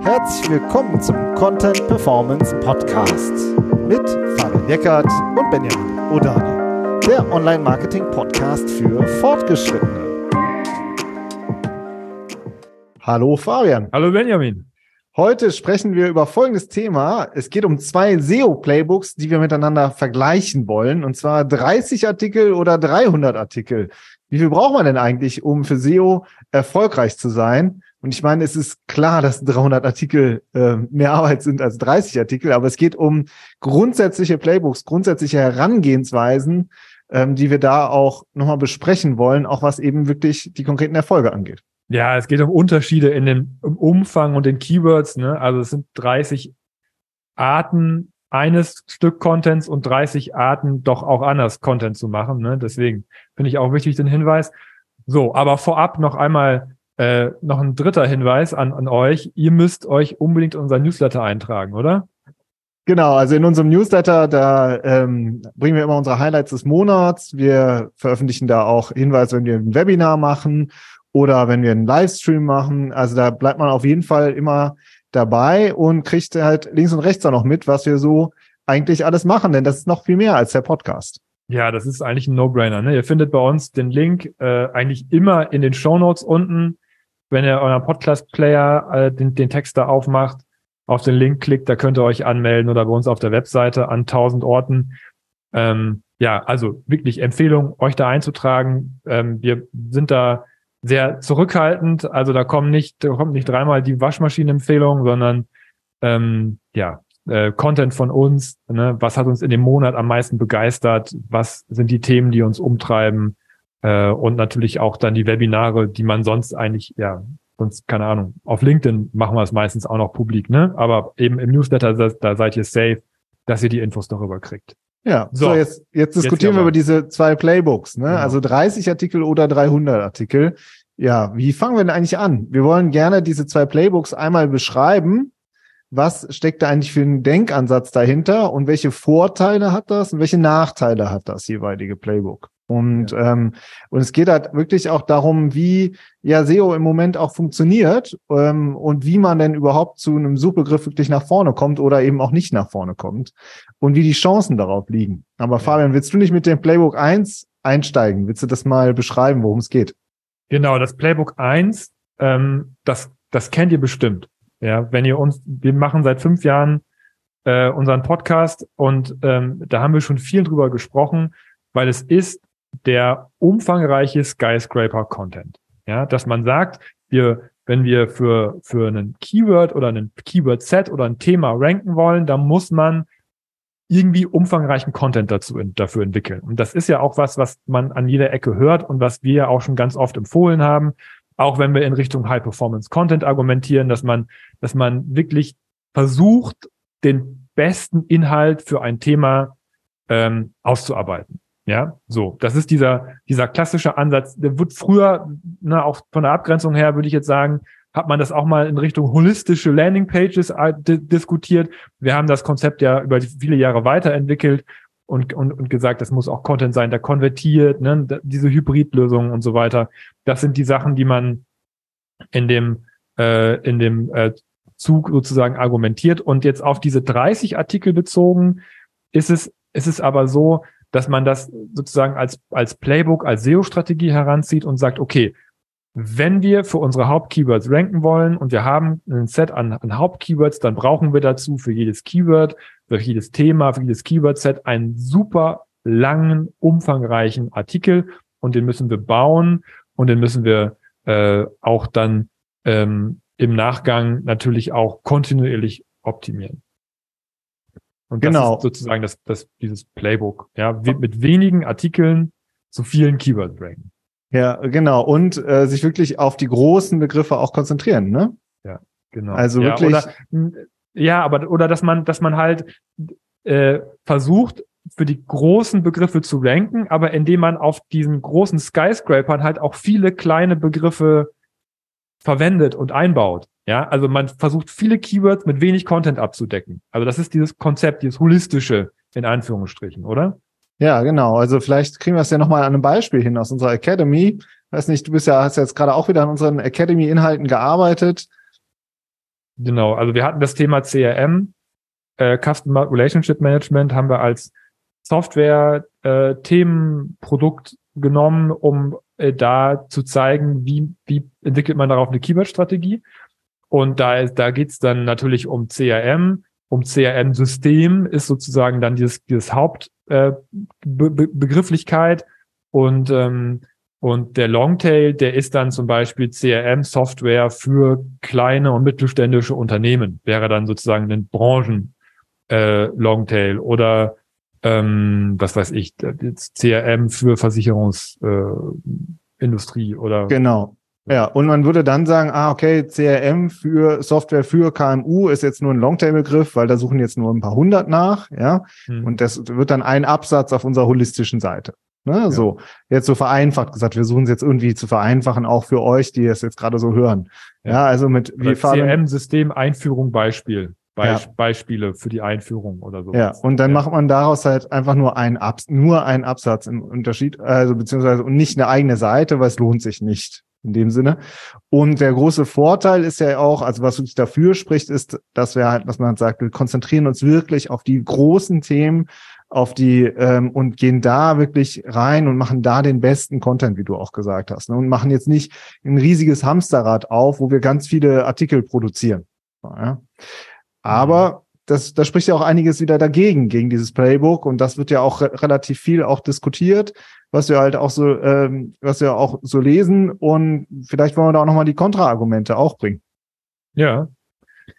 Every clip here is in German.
Herzlich willkommen zum Content Performance Podcast mit Fabian Eckert und Benjamin Odani, der Online-Marketing-Podcast für Fortgeschrittene. Hallo Fabian. Hallo Benjamin. Heute sprechen wir über folgendes Thema. Es geht um zwei SEO-Playbooks, die wir miteinander vergleichen wollen, und zwar 30 Artikel oder 300 Artikel. Wie viel braucht man denn eigentlich, um für SEO erfolgreich zu sein? Und ich meine, es ist klar, dass 300 Artikel äh, mehr Arbeit sind als 30 Artikel, aber es geht um grundsätzliche Playbooks, grundsätzliche Herangehensweisen, ähm, die wir da auch nochmal besprechen wollen, auch was eben wirklich die konkreten Erfolge angeht. Ja, es geht um Unterschiede in dem Umfang und den Keywords. Ne? Also es sind 30 Arten eines Stück Contents und 30 Arten doch auch anders Content zu machen. Ne? Deswegen finde ich auch wichtig den Hinweis. So, aber vorab noch einmal äh, noch ein dritter Hinweis an, an euch. Ihr müsst euch unbedingt unser Newsletter eintragen, oder? Genau, also in unserem Newsletter, da ähm, bringen wir immer unsere Highlights des Monats. Wir veröffentlichen da auch Hinweise, wenn wir ein Webinar machen oder wenn wir einen Livestream machen. Also da bleibt man auf jeden Fall immer dabei und kriegt halt links und rechts auch noch mit, was wir so eigentlich alles machen, denn das ist noch viel mehr als der Podcast. Ja, das ist eigentlich ein No-Brainer. Ne? Ihr findet bei uns den Link äh, eigentlich immer in den Show Notes unten. Wenn ihr euren Podcast-Player äh, den, den Text da aufmacht, auf den Link klickt, da könnt ihr euch anmelden oder bei uns auf der Webseite an tausend Orten. Ähm, ja, also wirklich Empfehlung, euch da einzutragen. Ähm, wir sind da sehr zurückhaltend. Also da kommen nicht, da kommt nicht dreimal die Waschmaschinenempfehlung, sondern ähm, ja, äh, Content von uns. Ne? Was hat uns in dem Monat am meisten begeistert? Was sind die Themen, die uns umtreiben? Äh, und natürlich auch dann die Webinare, die man sonst eigentlich, ja, sonst, keine Ahnung, auf LinkedIn machen wir es meistens auch noch publik, ne? Aber eben im Newsletter, da, da seid ihr safe, dass ihr die Infos darüber kriegt. Ja, so, so jetzt, jetzt diskutieren jetzt wir über diese zwei Playbooks, ne? Genau. Also 30 Artikel oder 300 Artikel. Ja, wie fangen wir denn eigentlich an? Wir wollen gerne diese zwei Playbooks einmal beschreiben. Was steckt da eigentlich für einen Denkansatz dahinter und welche Vorteile hat das und welche Nachteile hat das jeweilige Playbook? Und, ja. ähm, und es geht halt wirklich auch darum, wie ja SEO im Moment auch funktioniert ähm, und wie man denn überhaupt zu einem Suchbegriff wirklich nach vorne kommt oder eben auch nicht nach vorne kommt und wie die Chancen darauf liegen. Aber ja. Fabian, willst du nicht mit dem Playbook 1 einsteigen? Willst du das mal beschreiben, worum es geht? Genau, das Playbook 1, ähm, das, das kennt ihr bestimmt. Ja, wenn ihr uns, wir machen seit fünf Jahren äh, unseren Podcast und ähm, da haben wir schon viel drüber gesprochen, weil es ist der umfangreiche Skyscraper-Content. Ja, dass man sagt, wir, wenn wir für, für einen Keyword oder einen Keyword-Set oder ein Thema ranken wollen, dann muss man irgendwie umfangreichen Content dazu dafür entwickeln. Und das ist ja auch was, was man an jeder Ecke hört und was wir ja auch schon ganz oft empfohlen haben. Auch wenn wir in Richtung High Performance Content argumentieren, dass man, dass man wirklich versucht, den besten Inhalt für ein Thema ähm, auszuarbeiten. Ja, so, das ist dieser, dieser klassische Ansatz. Der wird früher, na, auch von der Abgrenzung her, würde ich jetzt sagen, hat man das auch mal in Richtung holistische Landingpages äh, diskutiert. Wir haben das Konzept ja über viele Jahre weiterentwickelt und, und, und gesagt, das muss auch Content sein, der konvertiert, ne, diese Hybridlösungen und so weiter. Das sind die Sachen, die man in dem, äh, in dem äh, Zug sozusagen argumentiert. Und jetzt auf diese 30 Artikel bezogen ist es, ist es aber so, dass man das sozusagen als, als Playbook, als SEO-Strategie heranzieht und sagt, okay, wenn wir für unsere Hauptkeywords ranken wollen und wir haben ein Set an, an Hauptkeywords, dann brauchen wir dazu für jedes Keyword, für jedes Thema, für jedes Keyword-Set einen super langen, umfangreichen Artikel und den müssen wir bauen und den müssen wir äh, auch dann ähm, im Nachgang natürlich auch kontinuierlich optimieren. Und das genau. ist sozusagen das, das, dieses Playbook. Ja, mit wenigen Artikeln zu vielen Keyword ranken. Ja, genau. Und äh, sich wirklich auf die großen Begriffe auch konzentrieren, ne? Ja, genau. Also ja, wirklich. Oder, ja, aber oder dass man, dass man halt äh, versucht, für die großen Begriffe zu ranken, aber indem man auf diesen großen Skyscrapern halt auch viele kleine Begriffe verwendet und einbaut. Ja, also man versucht viele Keywords mit wenig Content abzudecken. Also das ist dieses Konzept, dieses holistische in Anführungsstrichen, oder? Ja, genau. Also vielleicht kriegen wir es ja nochmal an einem Beispiel hin aus unserer Academy. Weiß nicht, du bist ja, hast jetzt gerade auch wieder an unseren Academy-Inhalten gearbeitet. Genau, also wir hatten das Thema CRM, äh, Customer Relationship Management haben wir als Software-Themenprodukt äh, genommen, um äh, da zu zeigen, wie, wie entwickelt man darauf eine Keyword-Strategie. Und da, ist, da geht's dann natürlich um CRM, um CRM-System ist sozusagen dann dieses, dieses Hauptbegrifflichkeit äh, und ähm, und der Longtail, der ist dann zum Beispiel CRM-Software für kleine und mittelständische Unternehmen, wäre dann sozusagen ein Branchen äh, Longtail oder ähm, was weiß ich, CRM für Versicherungsindustrie äh, oder genau. Ja, und man würde dann sagen, ah, okay, CRM für Software für KMU ist jetzt nur ein Longtail-Begriff, weil da suchen jetzt nur ein paar hundert nach, ja. Hm. Und das wird dann ein Absatz auf unserer holistischen Seite. Ne, ja. So, jetzt so vereinfacht gesagt, wir suchen es jetzt irgendwie zu vereinfachen, auch für euch, die es jetzt gerade so hören. Ja, ja also mit wie CRM-System Einführung Beispiel. Be ja. Beispiele für die Einführung oder so. Ja, und dann macht man daraus halt einfach nur einen Abs nur einen Absatz im Unterschied, also beziehungsweise und nicht eine eigene Seite, weil es lohnt sich nicht in dem Sinne. Und der große Vorteil ist ja auch, also was wirklich dafür spricht, ist, dass wir halt, was man sagt, wir konzentrieren uns wirklich auf die großen Themen, auf die ähm, und gehen da wirklich rein und machen da den besten Content, wie du auch gesagt hast, ne? und machen jetzt nicht ein riesiges Hamsterrad auf, wo wir ganz viele Artikel produzieren. Ja? Aber mhm. das, da spricht ja auch einiges wieder dagegen, gegen dieses Playbook. Und das wird ja auch re relativ viel auch diskutiert, was wir halt auch so, ähm, was wir auch so lesen. Und vielleicht wollen wir da auch nochmal die Kontraargumente auch bringen. Ja,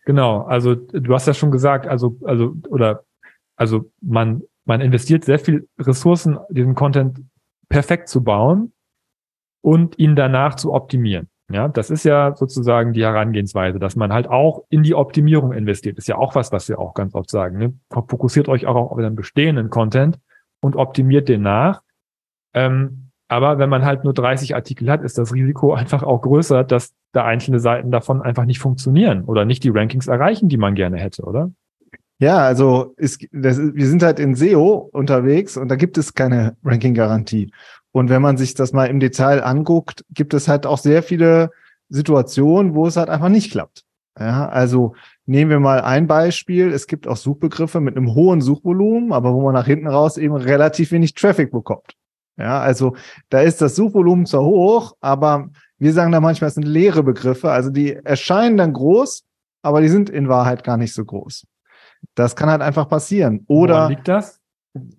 genau. Also du hast ja schon gesagt, also, also, oder, also man, man investiert sehr viel Ressourcen, diesen Content perfekt zu bauen und ihn danach zu optimieren. Ja, das ist ja sozusagen die Herangehensweise, dass man halt auch in die Optimierung investiert. Ist ja auch was, was wir auch ganz oft sagen. Ne? Fokussiert euch auch auf den bestehenden Content und optimiert den nach. Ähm, aber wenn man halt nur 30 Artikel hat, ist das Risiko einfach auch größer, dass da einzelne Seiten davon einfach nicht funktionieren oder nicht die Rankings erreichen, die man gerne hätte, oder? Ja, also ist, das, wir sind halt in SEO unterwegs und da gibt es keine Ranking-Garantie. Und wenn man sich das mal im Detail anguckt, gibt es halt auch sehr viele Situationen, wo es halt einfach nicht klappt. Ja, also nehmen wir mal ein Beispiel. Es gibt auch Suchbegriffe mit einem hohen Suchvolumen, aber wo man nach hinten raus eben relativ wenig Traffic bekommt. Ja, also da ist das Suchvolumen zwar hoch, aber wir sagen da manchmal, es sind leere Begriffe. Also die erscheinen dann groß, aber die sind in Wahrheit gar nicht so groß. Das kann halt einfach passieren. Oder Woran liegt das?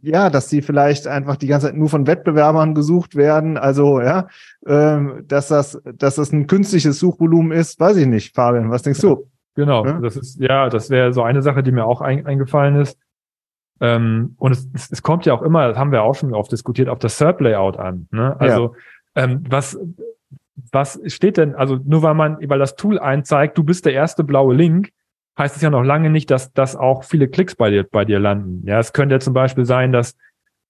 ja, dass sie vielleicht einfach die ganze Zeit nur von Wettbewerbern gesucht werden. Also ja, ähm, dass das, dass das ein künstliches Suchvolumen ist, weiß ich nicht. Fabian, was denkst du? Genau, ja? das ist ja, das wäre so eine Sache, die mir auch ein, eingefallen ist. Ähm, und es, es, es kommt ja auch immer, das haben wir auch schon oft diskutiert, auf das SERP-Layout an. Ne? Also ja. ähm, was was steht denn? Also nur weil man, weil das Tool einzeigt, du bist der erste blaue Link, heißt es ja noch lange nicht, dass, dass auch viele Klicks bei dir, bei dir landen. Ja, es könnte ja zum Beispiel sein, dass,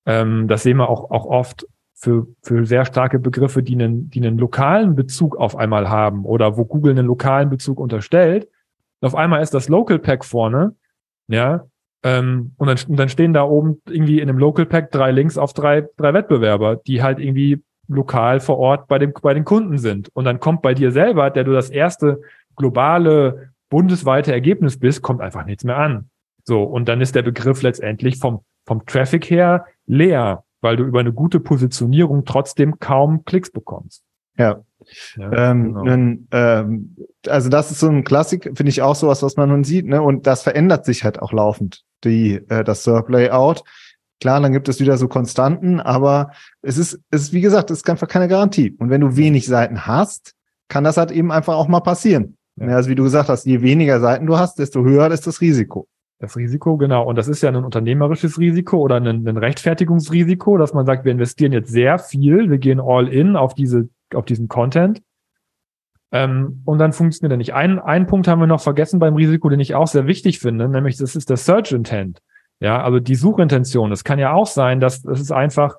ähm, das sehen wir auch, auch oft für, für sehr starke Begriffe, die einen, die einen lokalen Bezug auf einmal haben oder wo Google einen lokalen Bezug unterstellt. Und auf einmal ist das Local Pack vorne, ja, ähm, und, dann, und dann stehen da oben irgendwie in einem Local Pack drei Links auf drei, drei Wettbewerber, die halt irgendwie lokal vor Ort bei dem, bei den Kunden sind. Und dann kommt bei dir selber, der du das erste globale bundesweite Ergebnis bist, kommt einfach nichts mehr an. So, und dann ist der Begriff letztendlich vom, vom Traffic her leer, weil du über eine gute Positionierung trotzdem kaum Klicks bekommst. Ja. ja ähm, genau. nun, ähm, also das ist so ein Klassik, finde ich auch sowas, was man nun sieht, ne? Und das verändert sich halt auch laufend, die, äh, das SERP Layout. Klar, dann gibt es wieder so Konstanten, aber es ist, es ist, wie gesagt, es ist einfach keine Garantie. Und wenn du wenig Seiten hast, kann das halt eben einfach auch mal passieren. Ja. Also wie du gesagt hast, je weniger Seiten du hast, desto höher ist das Risiko. Das Risiko, genau. Und das ist ja ein unternehmerisches Risiko oder ein, ein Rechtfertigungsrisiko, dass man sagt, wir investieren jetzt sehr viel, wir gehen all in auf diese, auf diesen Content. Ähm, und dann funktioniert er nicht. Ein, einen Punkt haben wir noch vergessen beim Risiko, den ich auch sehr wichtig finde, nämlich das ist der Search Intent. Ja, also die Suchintention. Es kann ja auch sein, dass das ist einfach,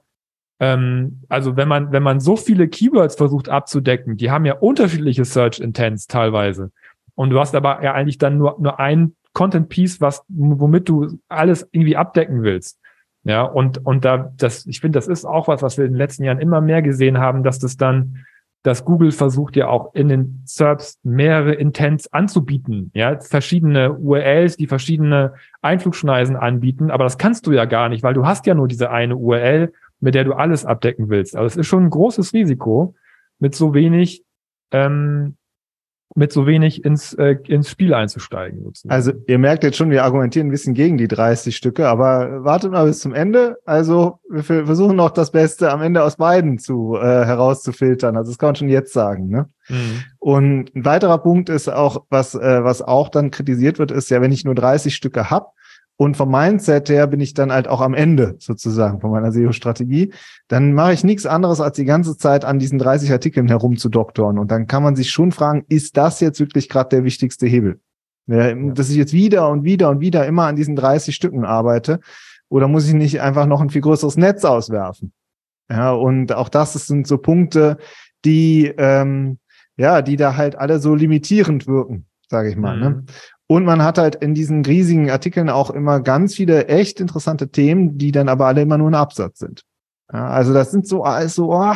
ähm, also wenn man, wenn man so viele Keywords versucht abzudecken, die haben ja unterschiedliche Search Intents teilweise. Und du hast aber ja eigentlich dann nur, nur ein Content Piece, was, womit du alles irgendwie abdecken willst. Ja, und, und da, das, ich finde, das ist auch was, was wir in den letzten Jahren immer mehr gesehen haben, dass das dann, dass Google versucht ja auch in den SERPs mehrere Intents anzubieten, ja, verschiedene URLs, die verschiedene Einflugschneisen anbieten, aber das kannst du ja gar nicht, weil du hast ja nur diese eine URL, mit der du alles abdecken willst. Also es ist schon ein großes Risiko, mit so wenig ähm, mit so wenig ins, äh, ins Spiel einzusteigen. Sozusagen. Also ihr merkt jetzt schon, wir argumentieren ein bisschen gegen die 30 Stücke, aber wartet mal bis zum Ende. Also wir versuchen noch das Beste am Ende aus beiden zu äh, herauszufiltern. Also das kann man schon jetzt sagen. Ne? Mhm. Und ein weiterer Punkt ist auch, was, äh, was auch dann kritisiert wird, ist ja, wenn ich nur 30 Stücke hab, und vom Mindset her bin ich dann halt auch am Ende sozusagen von meiner SEO-Strategie. Dann mache ich nichts anderes, als die ganze Zeit an diesen 30 Artikeln herumzudoktoren. Und dann kann man sich schon fragen, ist das jetzt wirklich gerade der wichtigste Hebel? Ja, dass ich jetzt wieder und wieder und wieder immer an diesen 30 Stücken arbeite? Oder muss ich nicht einfach noch ein viel größeres Netz auswerfen? Ja, und auch das sind so Punkte, die, ähm, ja, die da halt alle so limitierend wirken, sage ich mal. Ne? Mhm. Ne? Und man hat halt in diesen riesigen Artikeln auch immer ganz viele echt interessante Themen, die dann aber alle immer nur ein Absatz sind. Ja, also das sind so alles so, oh,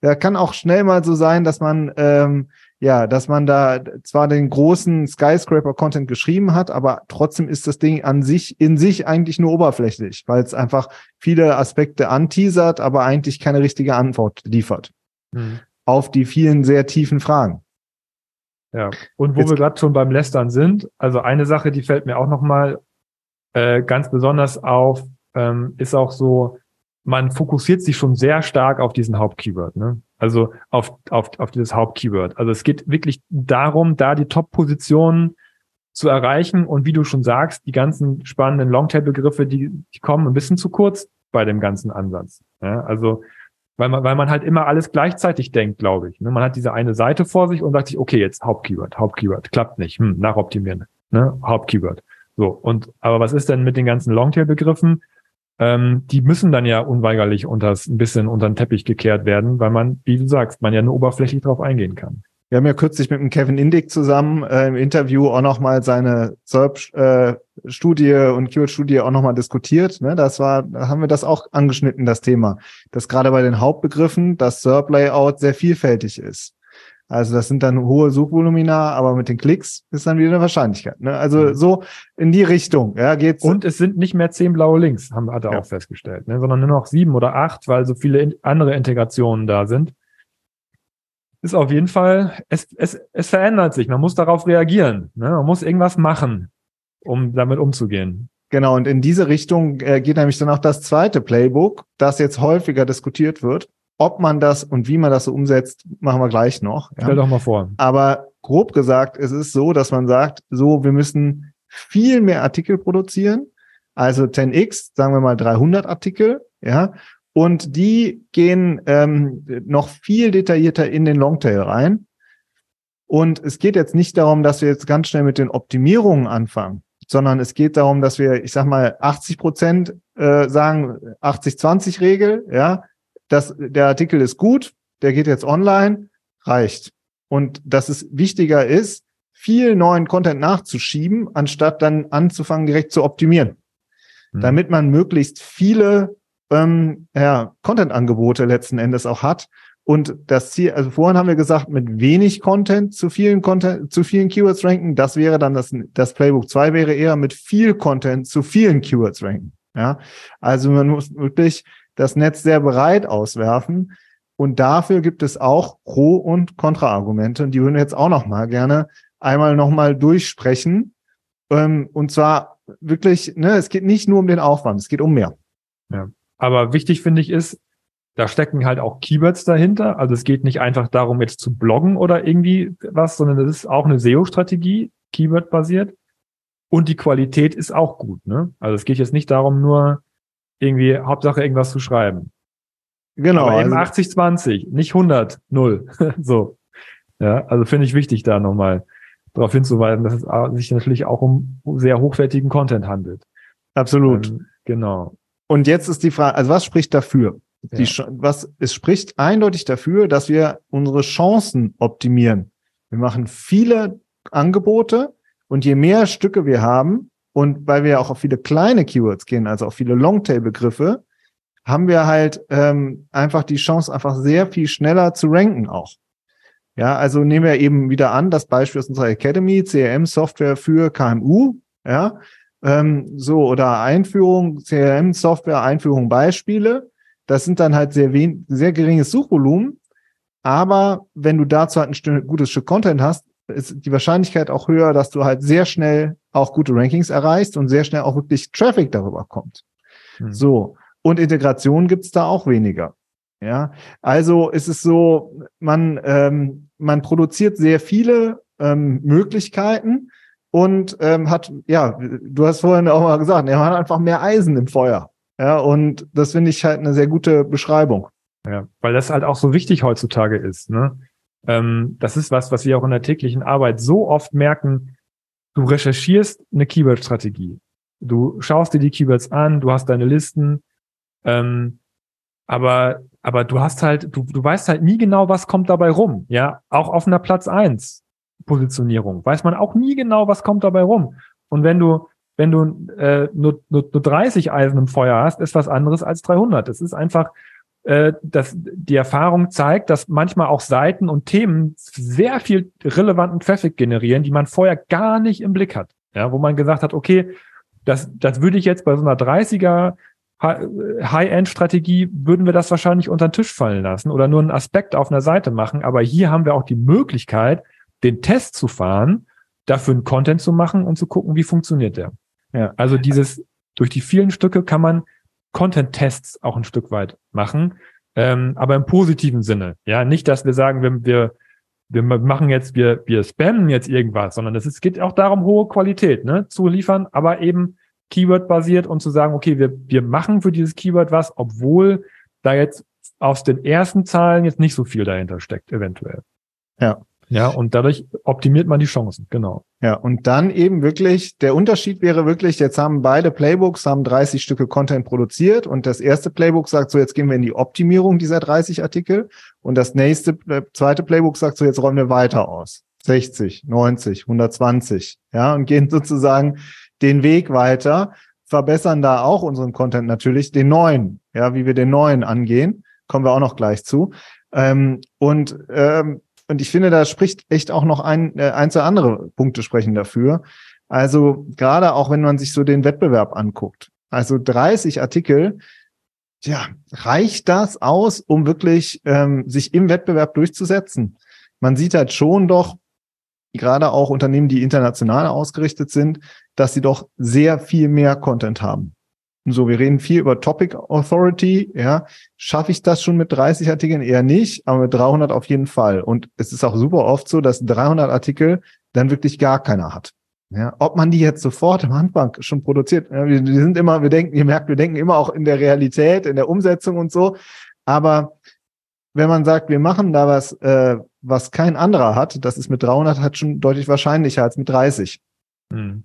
da kann auch schnell mal so sein, dass man ähm, ja, dass man da zwar den großen Skyscraper-Content geschrieben hat, aber trotzdem ist das Ding an sich in sich eigentlich nur oberflächlich, weil es einfach viele Aspekte anteasert, aber eigentlich keine richtige Antwort liefert mhm. auf die vielen sehr tiefen Fragen. Ja, und wo Jetzt, wir gerade schon beim Lästern sind, also eine Sache, die fällt mir auch nochmal äh, ganz besonders auf, ähm, ist auch so, man fokussiert sich schon sehr stark auf diesen Hauptkeyword, ne? Also auf, auf, auf dieses Hauptkeyword. Also es geht wirklich darum, da die Top-Positionen zu erreichen und wie du schon sagst, die ganzen spannenden Longtail-Begriffe, die, die kommen ein bisschen zu kurz bei dem ganzen Ansatz. Ja? Also weil man, weil man halt immer alles gleichzeitig denkt, glaube ich. Ne? Man hat diese eine Seite vor sich und sagt sich, okay, jetzt Hauptkeyword, Hauptkeyword, klappt nicht, hm, nachoptimieren, ne? Hauptkeyword. So, und aber was ist denn mit den ganzen Longtail-Begriffen? Ähm, die müssen dann ja unweigerlich unters, ein bisschen unter den Teppich gekehrt werden, weil man, wie du sagst, man ja nur oberflächlich drauf eingehen kann. Wir haben ja kürzlich mit dem Kevin Indig zusammen äh, im Interview auch nochmal seine SERP-Studie äh, und Keyword-Studie auch nochmal diskutiert. Ne? Das war, da haben wir das auch angeschnitten, das Thema, dass gerade bei den Hauptbegriffen das SERP-Layout sehr vielfältig ist. Also das sind dann hohe Suchvolumina, aber mit den Klicks ist dann wieder eine Wahrscheinlichkeit. Ne? Also mhm. so in die Richtung ja, geht's. Und es sind nicht mehr zehn blaue Links, haben, hat er ja. auch festgestellt, ne? sondern nur noch sieben oder acht, weil so viele in, andere Integrationen da sind ist auf jeden Fall, es, es, es verändert sich. Man muss darauf reagieren. Ne? Man muss irgendwas machen, um damit umzugehen. Genau, und in diese Richtung äh, geht nämlich dann auch das zweite Playbook, das jetzt häufiger diskutiert wird. Ob man das und wie man das so umsetzt, machen wir gleich noch. Ja. Stell doch mal vor. Aber grob gesagt, es ist so, dass man sagt, so, wir müssen viel mehr Artikel produzieren. Also 10x, sagen wir mal 300 Artikel, ja, und die gehen ähm, noch viel detaillierter in den Longtail rein. Und es geht jetzt nicht darum, dass wir jetzt ganz schnell mit den Optimierungen anfangen, sondern es geht darum, dass wir, ich sag mal, 80 Prozent äh, sagen, 80-20 Regel, ja, dass der Artikel ist gut, der geht jetzt online, reicht. Und dass es wichtiger ist, viel neuen Content nachzuschieben, anstatt dann anzufangen, direkt zu optimieren. Mhm. Damit man möglichst viele ähm, ja, Content-Angebote letzten Endes auch hat. Und das Ziel, also vorhin haben wir gesagt, mit wenig Content zu vielen Content, zu vielen Keywords ranken. Das wäre dann das, das Playbook 2 wäre eher mit viel Content zu vielen Keywords ranken. Ja, also man muss wirklich das Netz sehr breit auswerfen. Und dafür gibt es auch Pro- und Kontraargumente. Und die würden wir jetzt auch noch mal gerne einmal noch mal durchsprechen. Ähm, und zwar wirklich, ne, es geht nicht nur um den Aufwand, es geht um mehr. Ja. Aber wichtig finde ich ist, da stecken halt auch Keywords dahinter. Also es geht nicht einfach darum, jetzt zu bloggen oder irgendwie was, sondern das ist auch eine SEO-Strategie, Keyword-basiert. Und die Qualität ist auch gut. Ne? Also es geht jetzt nicht darum, nur irgendwie Hauptsache irgendwas zu schreiben. Genau. Aber eben also 80-20, nicht 100, 0. so. Ja, also finde ich wichtig, da nochmal darauf hinzuweisen, dass es sich natürlich auch um sehr hochwertigen Content handelt. Absolut. Ähm, genau. Und jetzt ist die Frage, also was spricht dafür? Ja. Die, was, es spricht eindeutig dafür, dass wir unsere Chancen optimieren. Wir machen viele Angebote und je mehr Stücke wir haben, Und weil wir auch auf viele kleine Keywords gehen, also auf viele Longtail-Begriffe, haben wir halt ähm, einfach die Chance, einfach sehr viel schneller zu ranken auch. Ja, also nehmen wir eben wieder an, das Beispiel aus unserer Academy, CRM-Software für KMU, ja, ähm, so, oder Einführung, CRM-Software, Einführung Beispiele. Das sind dann halt sehr wen sehr geringes Suchvolumen. Aber wenn du dazu halt ein gutes Stück Content hast, ist die Wahrscheinlichkeit auch höher, dass du halt sehr schnell auch gute Rankings erreichst und sehr schnell auch wirklich Traffic darüber kommt. Hm. So. Und Integration gibt's da auch weniger. Ja, also ist es so, man, ähm, man produziert sehr viele ähm, Möglichkeiten und ähm, hat, ja, du hast vorhin auch mal gesagt, er hat einfach mehr Eisen im Feuer. Ja, und das finde ich halt eine sehr gute Beschreibung. Ja, weil das halt auch so wichtig heutzutage ist. Ne? Ähm, das ist was, was wir auch in der täglichen Arbeit so oft merken. Du recherchierst eine Keyword-Strategie. Du schaust dir die Keywords an, du hast deine Listen, ähm, aber, aber du hast halt, du, du weißt halt nie genau, was kommt dabei rum. Ja, auch auf einer Platz eins Positionierung weiß man auch nie genau, was kommt dabei rum. Und wenn du, wenn du äh, nur, nur, nur 30 Eisen im Feuer hast, ist was anderes als 300. Es ist einfach, äh, dass die Erfahrung zeigt, dass manchmal auch Seiten und Themen sehr viel relevanten Traffic generieren, die man vorher gar nicht im Blick hat. Ja, wo man gesagt hat, okay, das, das würde ich jetzt bei so einer 30er High-End-Strategie würden wir das wahrscheinlich unter den Tisch fallen lassen oder nur einen Aspekt auf einer Seite machen. Aber hier haben wir auch die Möglichkeit, den Test zu fahren, dafür einen Content zu machen und zu gucken, wie funktioniert der. Ja, also dieses, durch die vielen Stücke kann man Content-Tests auch ein Stück weit machen, ähm, aber im positiven Sinne. Ja, nicht, dass wir sagen, wir, wir, wir machen jetzt, wir, wir spammen jetzt irgendwas, sondern es geht auch darum, hohe Qualität ne, zu liefern, aber eben Keyword-basiert und zu sagen, okay, wir, wir machen für dieses Keyword was, obwohl da jetzt aus den ersten Zahlen jetzt nicht so viel dahinter steckt, eventuell. Ja. Ja, und dadurch optimiert man die Chancen, genau. Ja, und dann eben wirklich, der Unterschied wäre wirklich, jetzt haben beide Playbooks, haben 30 Stücke Content produziert und das erste Playbook sagt so, jetzt gehen wir in die Optimierung dieser 30 Artikel und das nächste, äh, zweite Playbook sagt so, jetzt räumen wir weiter aus. 60, 90, 120, ja, und gehen sozusagen den Weg weiter, verbessern da auch unseren Content natürlich, den neuen, ja, wie wir den neuen angehen, kommen wir auch noch gleich zu. Ähm, und ähm, und ich finde, da spricht echt auch noch ein, äh, ein, zwei andere Punkte sprechen dafür. Also gerade auch wenn man sich so den Wettbewerb anguckt. Also 30 Artikel, ja, reicht das aus, um wirklich ähm, sich im Wettbewerb durchzusetzen? Man sieht halt schon doch, gerade auch Unternehmen, die international ausgerichtet sind, dass sie doch sehr viel mehr Content haben. So, wir reden viel über Topic Authority, ja. Schaffe ich das schon mit 30 Artikeln? Eher nicht, aber mit 300 auf jeden Fall. Und es ist auch super oft so, dass 300 Artikel dann wirklich gar keiner hat. Ja, ob man die jetzt sofort im Handbank schon produziert, ja, wir, wir sind immer, wir denken, ihr merkt, wir denken immer auch in der Realität, in der Umsetzung und so. Aber wenn man sagt, wir machen da was, äh, was kein anderer hat, das ist mit 300 halt schon deutlich wahrscheinlicher als mit 30. Mhm.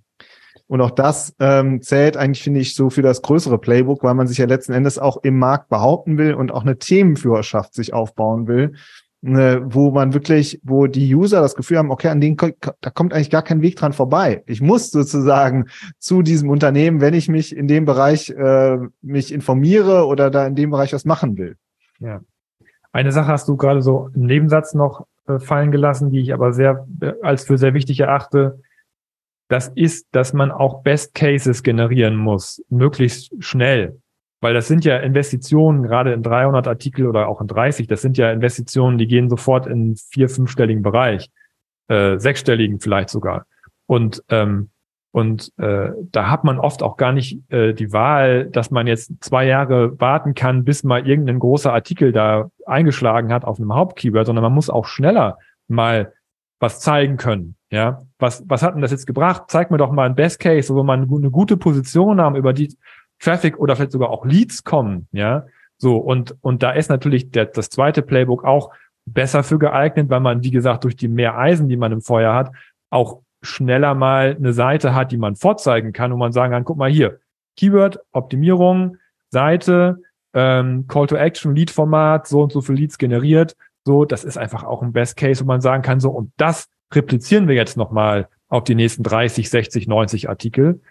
Und auch das ähm, zählt eigentlich, finde ich, so für das größere Playbook, weil man sich ja letzten Endes auch im Markt behaupten will und auch eine Themenführerschaft sich aufbauen will, ne, wo man wirklich, wo die User das Gefühl haben, okay, an denen da kommt eigentlich gar kein Weg dran vorbei. Ich muss sozusagen zu diesem Unternehmen, wenn ich mich in dem Bereich äh, mich informiere oder da in dem Bereich was machen will. Ja. Eine Sache hast du gerade so im Nebensatz noch äh, fallen gelassen, die ich aber sehr äh, als für sehr wichtig erachte das ist, dass man auch Best Cases generieren muss, möglichst schnell. Weil das sind ja Investitionen, gerade in 300 Artikel oder auch in 30, das sind ja Investitionen, die gehen sofort in vier-, fünfstelligen Bereich, äh, sechsstelligen vielleicht sogar. Und ähm, und äh, da hat man oft auch gar nicht äh, die Wahl, dass man jetzt zwei Jahre warten kann, bis mal irgendein großer Artikel da eingeschlagen hat auf einem Hauptkeyword, sondern man muss auch schneller mal was zeigen können. Ja, was, was hat denn das jetzt gebracht? Zeig mir doch mal ein Best Case, wo man eine gute Position haben, über die Traffic oder vielleicht sogar auch Leads kommen. Ja, so und, und da ist natürlich der, das zweite Playbook auch besser für geeignet, weil man, wie gesagt, durch die mehr Eisen, die man im Feuer hat, auch schneller mal eine Seite hat, die man vorzeigen kann, wo man sagen kann, guck mal hier, Keyword, Optimierung, Seite, ähm, Call to Action, Lead-Format, so und so viel Leads generiert, so, das ist einfach auch ein Best Case, wo man sagen kann, so, und das replizieren wir jetzt nochmal auf die nächsten 30, 60, 90 Artikel.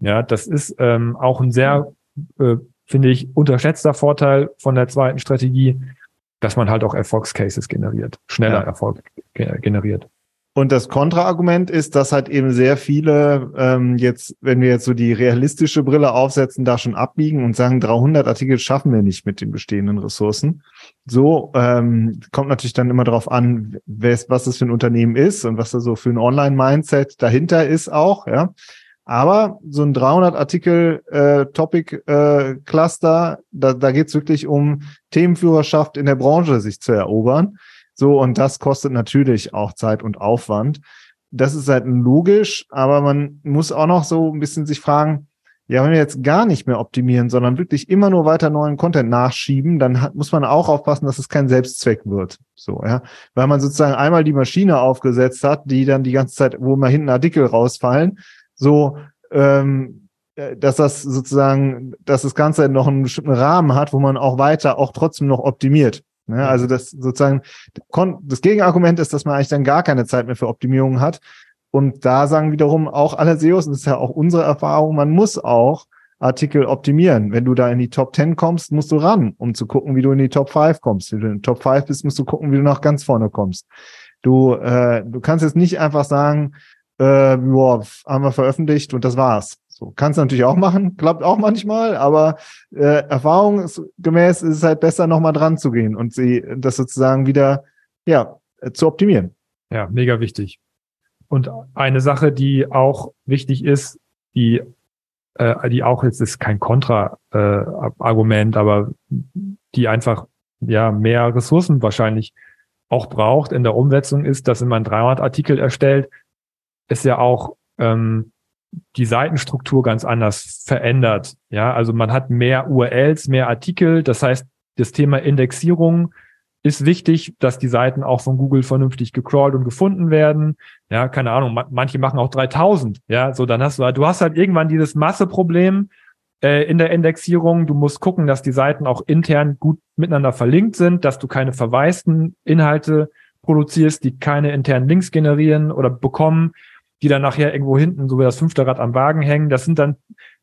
Ja, das ist ähm, auch ein sehr, äh, finde ich, unterschätzter Vorteil von der zweiten Strategie, dass man halt auch Erfolgscases generiert, schneller ja. Erfolg generiert. Und das Kontraargument ist, dass halt eben sehr viele ähm, jetzt, wenn wir jetzt so die realistische Brille aufsetzen, da schon abbiegen und sagen, 300 Artikel schaffen wir nicht mit den bestehenden Ressourcen. So ähm, kommt natürlich dann immer darauf an, was das für ein Unternehmen ist und was da so für ein Online-Mindset dahinter ist auch. Ja, aber so ein 300 Artikel äh, Topic äh, Cluster, da, da geht es wirklich um Themenführerschaft in der Branche sich zu erobern. So, und das kostet natürlich auch Zeit und Aufwand. Das ist halt logisch, aber man muss auch noch so ein bisschen sich fragen, ja, wenn wir jetzt gar nicht mehr optimieren, sondern wirklich immer nur weiter neuen Content nachschieben, dann hat, muss man auch aufpassen, dass es kein Selbstzweck wird. So, ja. Weil man sozusagen einmal die Maschine aufgesetzt hat, die dann die ganze Zeit, wo mal hinten Artikel rausfallen, so, ähm, äh, dass das sozusagen, dass das Ganze noch einen bestimmten Rahmen hat, wo man auch weiter, auch trotzdem noch optimiert. Ne? Also das sozusagen, das Gegenargument ist, dass man eigentlich dann gar keine Zeit mehr für Optimierung hat. Und da sagen wiederum auch alle SEOs, und das ist ja auch unsere Erfahrung, man muss auch Artikel optimieren. Wenn du da in die Top 10 kommst, musst du ran, um zu gucken, wie du in die Top 5 kommst. Wenn du in die Top 5 bist, musst du gucken, wie du nach ganz vorne kommst. Du, äh, du kannst jetzt nicht einfach sagen, äh, boah, haben wir veröffentlicht und das war's. So, kannst natürlich auch machen, klappt auch manchmal, aber äh, erfahrungsgemäß ist es halt besser, nochmal dran zu gehen und sie das sozusagen wieder ja, zu optimieren. Ja, mega wichtig. Und eine Sache, die auch wichtig ist, die, äh, die auch jetzt ist kein Kontra-Argument, äh, aber die einfach ja mehr Ressourcen wahrscheinlich auch braucht in der Umsetzung ist, dass wenn man 300 Artikel erstellt, ist ja auch ähm, die Seitenstruktur ganz anders verändert. Ja, also man hat mehr URLs, mehr Artikel. Das heißt, das Thema Indexierung ist wichtig, dass die Seiten auch von Google vernünftig gecrawlt und gefunden werden. Ja, keine Ahnung, manche machen auch 3000. Ja, so dann hast du, du hast halt irgendwann dieses Masseproblem äh, in der Indexierung. Du musst gucken, dass die Seiten auch intern gut miteinander verlinkt sind, dass du keine verwaisten Inhalte produzierst, die keine internen Links generieren oder bekommen die dann nachher irgendwo hinten so wie das fünfte Rad am Wagen hängen. Das sind dann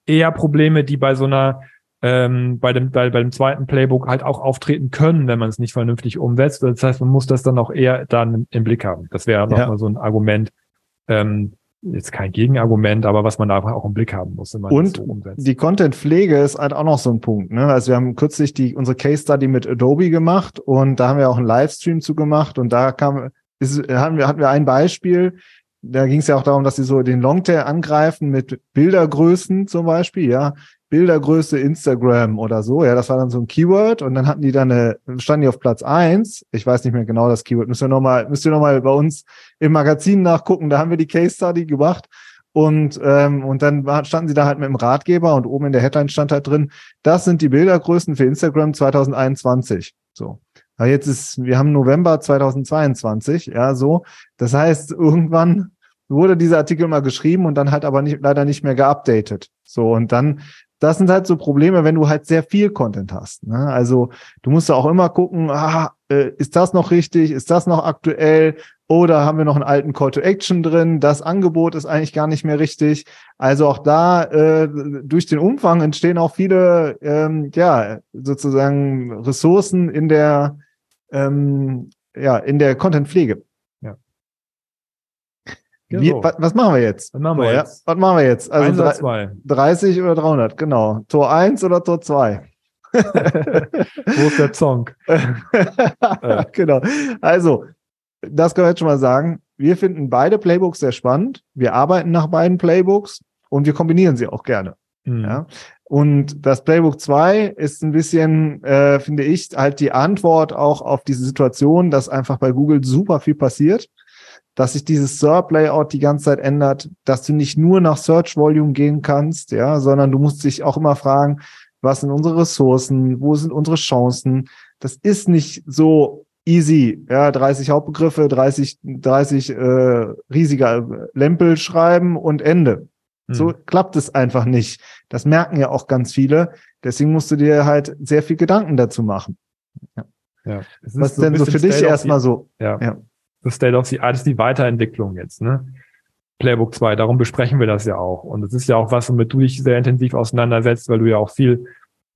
eher Probleme, die bei so einer ähm, bei dem bei, bei dem zweiten Playbook halt auch auftreten können, wenn man es nicht vernünftig umsetzt. Das heißt, man muss das dann auch eher dann im Blick haben. Das wäre ja. nochmal so ein Argument. Ähm, jetzt kein Gegenargument, aber was man da auch im Blick haben muss. Wenn man und so umsetzt. die Content-Pflege ist halt auch noch so ein Punkt. Ne? Also wir haben kürzlich die unsere Case Study mit Adobe gemacht und da haben wir auch einen Livestream zu gemacht und da kam ist, hatten wir hatten wir ein Beispiel, da ging es ja auch darum, dass sie so den Longtail angreifen mit Bildergrößen zum Beispiel, ja. Bildergröße Instagram oder so, ja, das war dann so ein Keyword und dann hatten die dann eine, standen die auf Platz eins. Ich weiß nicht mehr genau das Keyword. Müsst ihr nochmal, müsst ihr nochmal bei uns im Magazin nachgucken, da haben wir die Case Study gemacht. Und, ähm, und dann standen sie da halt mit dem Ratgeber und oben in der Headline stand halt drin, das sind die Bildergrößen für Instagram 2021. So. Aber jetzt ist, wir haben November 2022, ja, so. Das heißt, irgendwann wurde dieser Artikel mal geschrieben und dann halt aber nicht, leider nicht mehr geupdatet. So, und dann, das sind halt so Probleme, wenn du halt sehr viel Content hast. Ne? Also du musst auch immer gucken, ah, äh, ist das noch richtig, ist das noch aktuell oder haben wir noch einen alten Call to Action drin? Das Angebot ist eigentlich gar nicht mehr richtig. Also auch da äh, durch den Umfang entstehen auch viele, ähm, ja, sozusagen Ressourcen in der, ähm, ja, in der Content-Pflege. Wie, genau. was, was, machen wir jetzt? Was machen wir so, jetzt? Ja? Was machen wir jetzt? Also oder zwei. 30 oder 300, genau. Tor 1 oder Tor 2? Wo ist der Song? genau. Also, das können wir jetzt schon mal sagen. Wir finden beide Playbooks sehr spannend. Wir arbeiten nach beiden Playbooks und wir kombinieren sie auch gerne. Mhm. Ja. Und das Playbook 2 ist ein bisschen, äh, finde ich, halt die Antwort auch auf diese Situation, dass einfach bei Google super viel passiert dass sich dieses SERP-Layout die ganze Zeit ändert, dass du nicht nur nach Search Volume gehen kannst, ja, sondern du musst dich auch immer fragen, was sind unsere Ressourcen, wo sind unsere Chancen? Das ist nicht so easy, ja, 30 Hauptbegriffe, 30, 30 äh, riesige Lempel schreiben und Ende. Hm. So klappt es einfach nicht. Das merken ja auch ganz viele. Deswegen musst du dir halt sehr viel Gedanken dazu machen. Ja. ja. Was ist denn so für dich erstmal so? Ja. ja. The State of the Art ist die Weiterentwicklung jetzt. Ne? Playbook 2. Darum besprechen wir das ja auch. Und es ist ja auch was, womit du dich sehr intensiv auseinandersetzt, weil du ja auch viel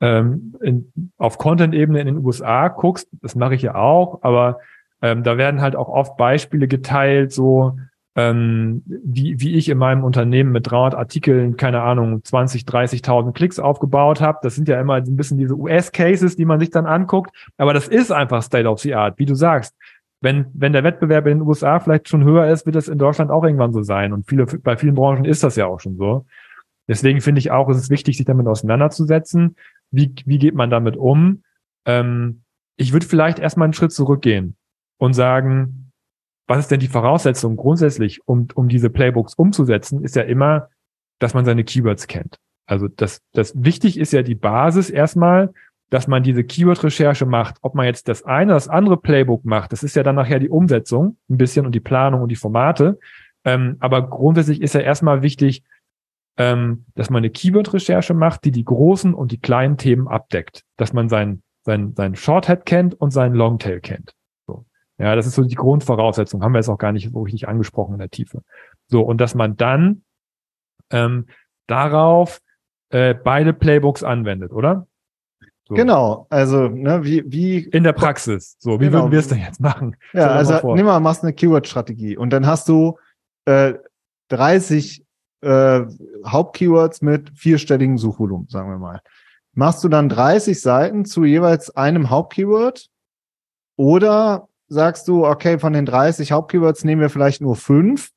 ähm, in, auf Content-Ebene in den USA guckst. Das mache ich ja auch, aber ähm, da werden halt auch oft Beispiele geteilt, so ähm, wie, wie ich in meinem Unternehmen mit 300 Artikeln, keine Ahnung, 20, 30.000 Klicks aufgebaut habe. Das sind ja immer ein bisschen diese US-Cases, die man sich dann anguckt. Aber das ist einfach State of the Art, wie du sagst. Wenn, wenn der Wettbewerb in den USA vielleicht schon höher ist, wird das in Deutschland auch irgendwann so sein. Und viele, bei vielen Branchen ist das ja auch schon so. Deswegen finde ich auch, es ist wichtig, sich damit auseinanderzusetzen. Wie, wie geht man damit um? Ähm, ich würde vielleicht erstmal einen Schritt zurückgehen und sagen, was ist denn die Voraussetzung grundsätzlich, um, um diese Playbooks umzusetzen, ist ja immer, dass man seine Keywords kennt. Also das, das wichtig ist ja die Basis erstmal, dass man diese Keyword-Recherche macht. Ob man jetzt das eine oder das andere Playbook macht, das ist ja dann nachher die Umsetzung ein bisschen und die Planung und die Formate. Ähm, aber grundsätzlich ist ja erstmal wichtig, ähm, dass man eine Keyword-Recherche macht, die die großen und die kleinen Themen abdeckt. Dass man sein, sein, sein Shorthead kennt und seinen Longtail kennt. So. Ja, das ist so die Grundvoraussetzung. Haben wir jetzt auch gar nicht so richtig angesprochen in der Tiefe. So, und dass man dann ähm, darauf äh, beide Playbooks anwendet, oder? So. Genau, also ne, wie, wie in der Praxis. So, wie genau. würden wir es denn jetzt machen? Ja, also nimm mal, machst eine Keyword-Strategie und dann hast du äh, 30 äh, Hauptkeywords mit vierstelligen Suchvolumen, sagen wir mal. Machst du dann 30 Seiten zu jeweils einem Hauptkeyword? Oder sagst du, okay, von den 30 Hauptkeywords nehmen wir vielleicht nur fünf,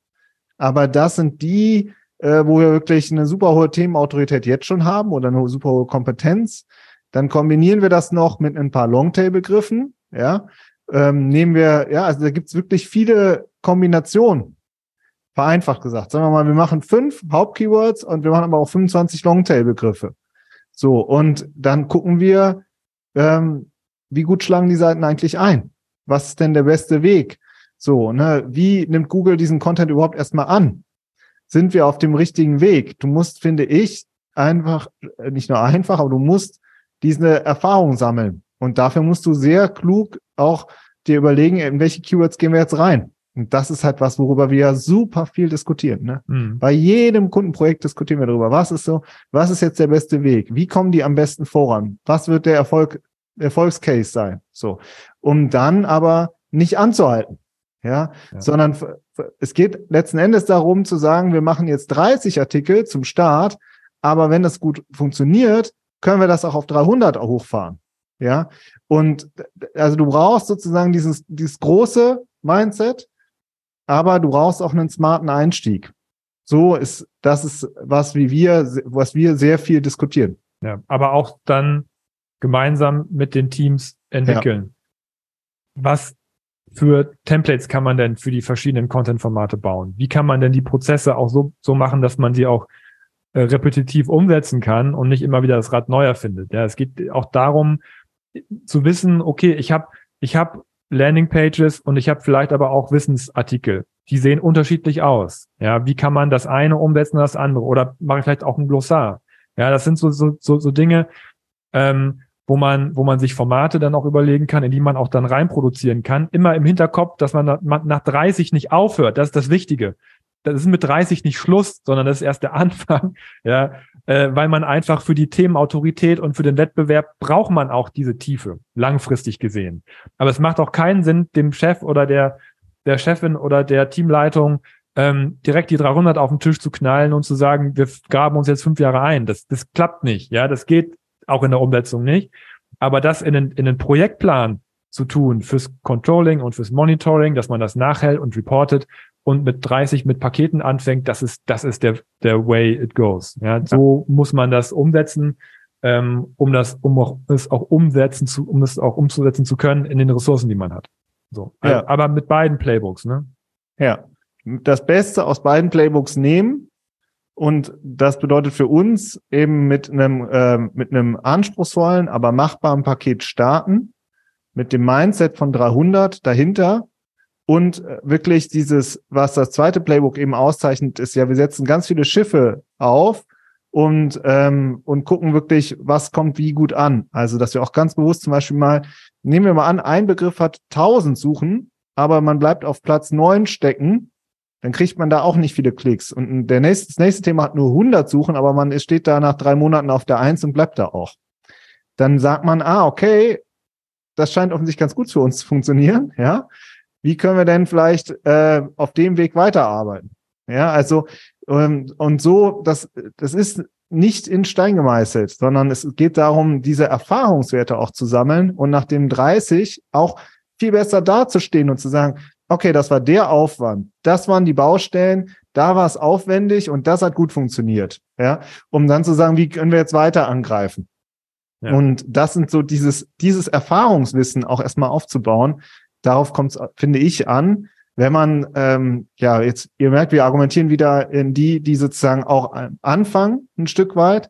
aber das sind die, äh, wo wir wirklich eine super hohe Themenautorität jetzt schon haben oder eine super hohe Kompetenz. Dann kombinieren wir das noch mit ein paar Longtail-Begriffen, ja. Ähm, nehmen wir, ja, also da gibt's wirklich viele Kombinationen vereinfacht gesagt. Sagen wir mal, wir machen fünf Hauptkeywords und wir machen aber auch 25 Longtail-Begriffe. So, und dann gucken wir, ähm, wie gut schlagen die Seiten eigentlich ein? Was ist denn der beste Weg? So, ne, wie nimmt Google diesen Content überhaupt erstmal an? Sind wir auf dem richtigen Weg? Du musst, finde ich, einfach, äh, nicht nur einfach, aber du musst diese Erfahrung sammeln. Und dafür musst du sehr klug auch dir überlegen, in welche Keywords gehen wir jetzt rein. Und das ist halt was, worüber wir super viel diskutieren. Ne? Mhm. Bei jedem Kundenprojekt diskutieren wir darüber. Was ist so, was ist jetzt der beste Weg? Wie kommen die am besten voran? Was wird der Erfolg, Erfolgscase sein? So. Um dann aber nicht anzuhalten. Ja, ja, sondern es geht letzten Endes darum zu sagen, wir machen jetzt 30 Artikel zum Start, aber wenn das gut funktioniert, können wir das auch auf 300 hochfahren. Ja, und also du brauchst sozusagen dieses, dieses große Mindset, aber du brauchst auch einen smarten Einstieg. So ist, das ist was, wie wir, was wir sehr viel diskutieren. Ja, aber auch dann gemeinsam mit den Teams entwickeln. Ja. Was für Templates kann man denn für die verschiedenen Content-Formate bauen? Wie kann man denn die Prozesse auch so, so machen, dass man sie auch äh, repetitiv umsetzen kann und nicht immer wieder das Rad neu erfindet? Ja, es geht auch darum, zu wissen, okay, ich habe ich hab Landingpages und ich habe vielleicht aber auch Wissensartikel. Die sehen unterschiedlich aus. Ja, wie kann man das eine umsetzen, das andere? Oder mache ich vielleicht auch ein Glossar? Ja, das sind so, so, so, so Dinge, ähm, wo man, wo man sich Formate dann auch überlegen kann, in die man auch dann reinproduzieren kann. Immer im Hinterkopf, dass man nach 30 nicht aufhört. Das ist das Wichtige. Das ist mit 30 nicht Schluss, sondern das ist erst der Anfang. Ja, äh, weil man einfach für die Themenautorität und für den Wettbewerb braucht man auch diese Tiefe, langfristig gesehen. Aber es macht auch keinen Sinn, dem Chef oder der, der Chefin oder der Teamleitung ähm, direkt die 300 auf den Tisch zu knallen und zu sagen, wir graben uns jetzt fünf Jahre ein. Das, das klappt nicht. Ja, das geht auch in der Umsetzung nicht. Aber das in den, in den Projektplan zu tun fürs Controlling und fürs Monitoring, dass man das nachhält und reportet und mit 30 mit Paketen anfängt, das ist, das ist der, der way it goes. Ja, so ja. muss man das umsetzen, ähm, um das, um auch, es auch umsetzen zu, um es auch umzusetzen zu können in den Ressourcen, die man hat. So. Ja. Aber mit beiden Playbooks, ne? Ja. Das Beste aus beiden Playbooks nehmen. Und das bedeutet für uns eben mit einem, äh, mit einem anspruchsvollen, aber machbaren Paket starten, mit dem Mindset von 300 dahinter und äh, wirklich dieses, was das zweite Playbook eben auszeichnet, ist ja, wir setzen ganz viele Schiffe auf und, ähm, und gucken wirklich, was kommt wie gut an. Also, dass wir auch ganz bewusst zum Beispiel mal, nehmen wir mal an, ein Begriff hat 1000 Suchen, aber man bleibt auf Platz neun stecken, dann kriegt man da auch nicht viele Klicks. Und der nächste, das nächste Thema hat nur 100 Suchen, aber man steht da nach drei Monaten auf der Eins und bleibt da auch. Dann sagt man, ah, okay, das scheint offensichtlich ganz gut für uns zu funktionieren, ja. Wie können wir denn vielleicht äh, auf dem Weg weiterarbeiten? Ja, also ähm, und so, das, das ist nicht in Stein gemeißelt, sondern es geht darum, diese Erfahrungswerte auch zu sammeln und nach dem 30 auch viel besser dazustehen und zu sagen, okay, das war der Aufwand, das waren die Baustellen, da war es aufwendig und das hat gut funktioniert, ja, um dann zu sagen, wie können wir jetzt weiter angreifen? Ja. Und das sind so dieses, dieses Erfahrungswissen auch erstmal aufzubauen. Darauf kommt es, finde ich, an, wenn man, ähm, ja, jetzt, ihr merkt, wir argumentieren wieder in die, die sozusagen auch anfangen, ein Stück weit.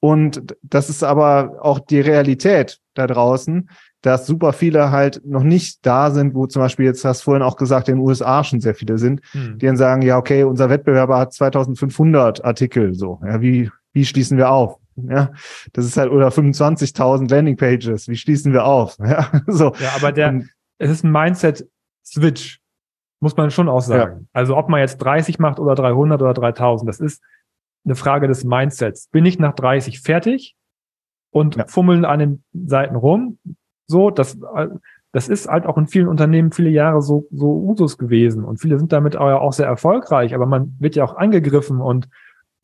Und das ist aber auch die Realität da draußen, dass super viele halt noch nicht da sind, wo zum Beispiel jetzt hast du vorhin auch gesagt, in den USA schon sehr viele sind, hm. die dann sagen, ja, okay, unser Wettbewerber hat 2500 Artikel, so, ja, wie, wie schließen wir auf? Ja, das ist halt, oder 25.000 Landingpages, wie schließen wir auf? Ja, so. Ja, aber der, Und, es ist ein Mindset-Switch, muss man schon auch sagen. Ja. Also ob man jetzt 30 macht oder 300 oder 3000, das ist eine Frage des Mindsets. Bin ich nach 30 fertig und ja. fummeln an den Seiten rum? So, das, das ist halt auch in vielen Unternehmen viele Jahre so, so Usus gewesen und viele sind damit auch sehr erfolgreich, aber man wird ja auch angegriffen und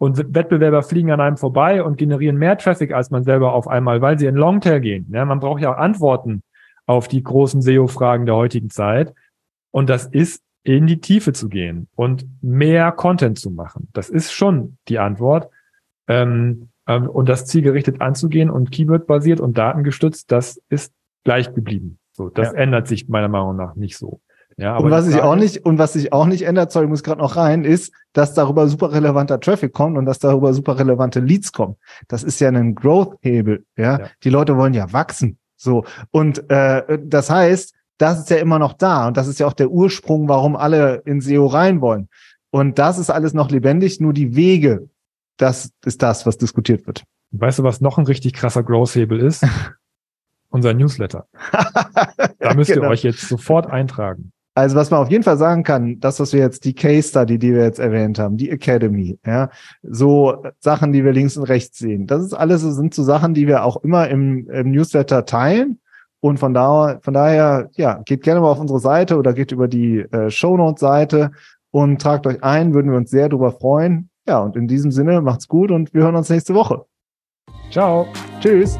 und Wettbewerber fliegen an einem vorbei und generieren mehr Traffic als man selber auf einmal, weil sie in Longtail gehen. Ja, man braucht ja auch Antworten auf die großen SEO-Fragen der heutigen Zeit. Und das ist in die Tiefe zu gehen und mehr Content zu machen. Das ist schon die Antwort. Ähm, ähm, und das zielgerichtet anzugehen und Keyword-basiert und datengestützt, das ist gleich geblieben. So, das ja. ändert sich meiner Meinung nach nicht so. Ja, aber und was sich auch nicht und was sich auch nicht ändert, sorry, ich muss gerade noch rein, ist, dass darüber super relevanter Traffic kommt und dass darüber super relevante Leads kommen. Das ist ja ein Growth-Hebel. Ja? ja, die Leute wollen ja wachsen. So und äh, das heißt, das ist ja immer noch da und das ist ja auch der Ursprung, warum alle in SEO rein wollen. Und das ist alles noch lebendig. Nur die Wege, das ist das, was diskutiert wird. Weißt du, was noch ein richtig krasser Growth-Hebel ist? Unser Newsletter. da müsst genau. ihr euch jetzt sofort eintragen. Also was man auf jeden Fall sagen kann, das, was wir jetzt, die Case Study, die wir jetzt erwähnt haben, die Academy, ja, so Sachen, die wir links und rechts sehen, das ist alles, sind so Sachen, die wir auch immer im, im Newsletter teilen. Und von, da, von daher, ja, geht gerne mal auf unsere Seite oder geht über die äh, Shownote-Seite und tragt euch ein, würden wir uns sehr darüber freuen. Ja, und in diesem Sinne, macht's gut und wir hören uns nächste Woche. Ciao. Tschüss.